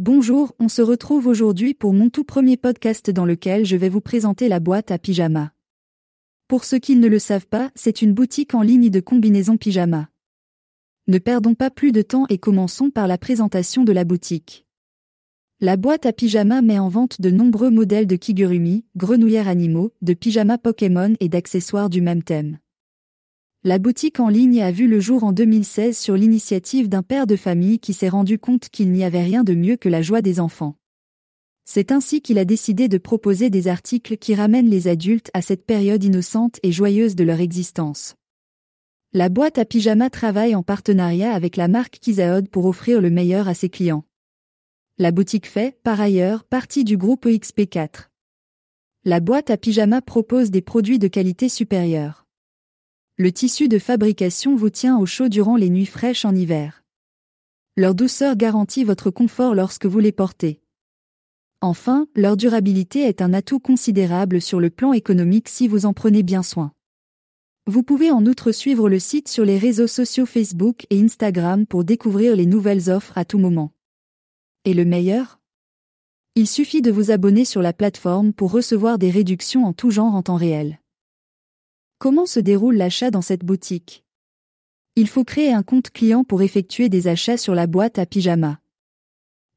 Bonjour, on se retrouve aujourd'hui pour mon tout premier podcast dans lequel je vais vous présenter la boîte à pyjama. Pour ceux qui ne le savent pas, c'est une boutique en ligne de combinaisons pyjama. Ne perdons pas plus de temps et commençons par la présentation de la boutique. La boîte à pyjama met en vente de nombreux modèles de kigurumi, grenouillères animaux, de pyjama Pokémon et d'accessoires du même thème. La boutique en ligne a vu le jour en 2016 sur l'initiative d'un père de famille qui s'est rendu compte qu'il n'y avait rien de mieux que la joie des enfants. C'est ainsi qu'il a décidé de proposer des articles qui ramènent les adultes à cette période innocente et joyeuse de leur existence. La boîte à pyjama travaille en partenariat avec la marque Kizaod pour offrir le meilleur à ses clients. La boutique fait, par ailleurs, partie du groupe EXP4. La boîte à pyjama propose des produits de qualité supérieure le tissu de fabrication vous tient au chaud durant les nuits fraîches en hiver. Leur douceur garantit votre confort lorsque vous les portez. Enfin, leur durabilité est un atout considérable sur le plan économique si vous en prenez bien soin. Vous pouvez en outre suivre le site sur les réseaux sociaux Facebook et Instagram pour découvrir les nouvelles offres à tout moment. Et le meilleur? Il suffit de vous abonner sur la plateforme pour recevoir des réductions en tout genre en temps réel. Comment se déroule l'achat dans cette boutique? Il faut créer un compte client pour effectuer des achats sur la boîte à pyjama.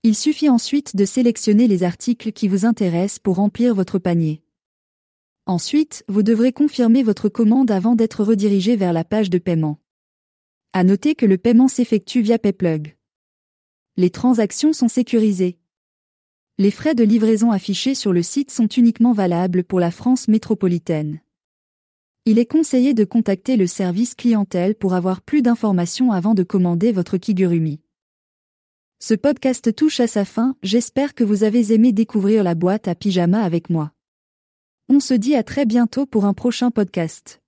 Il suffit ensuite de sélectionner les articles qui vous intéressent pour remplir votre panier. Ensuite, vous devrez confirmer votre commande avant d'être redirigé vers la page de paiement. À noter que le paiement s'effectue via PayPlug. Les transactions sont sécurisées. Les frais de livraison affichés sur le site sont uniquement valables pour la France métropolitaine. Il est conseillé de contacter le service clientèle pour avoir plus d'informations avant de commander votre Kigurumi. Ce podcast touche à sa fin, j'espère que vous avez aimé découvrir la boîte à pyjama avec moi. On se dit à très bientôt pour un prochain podcast.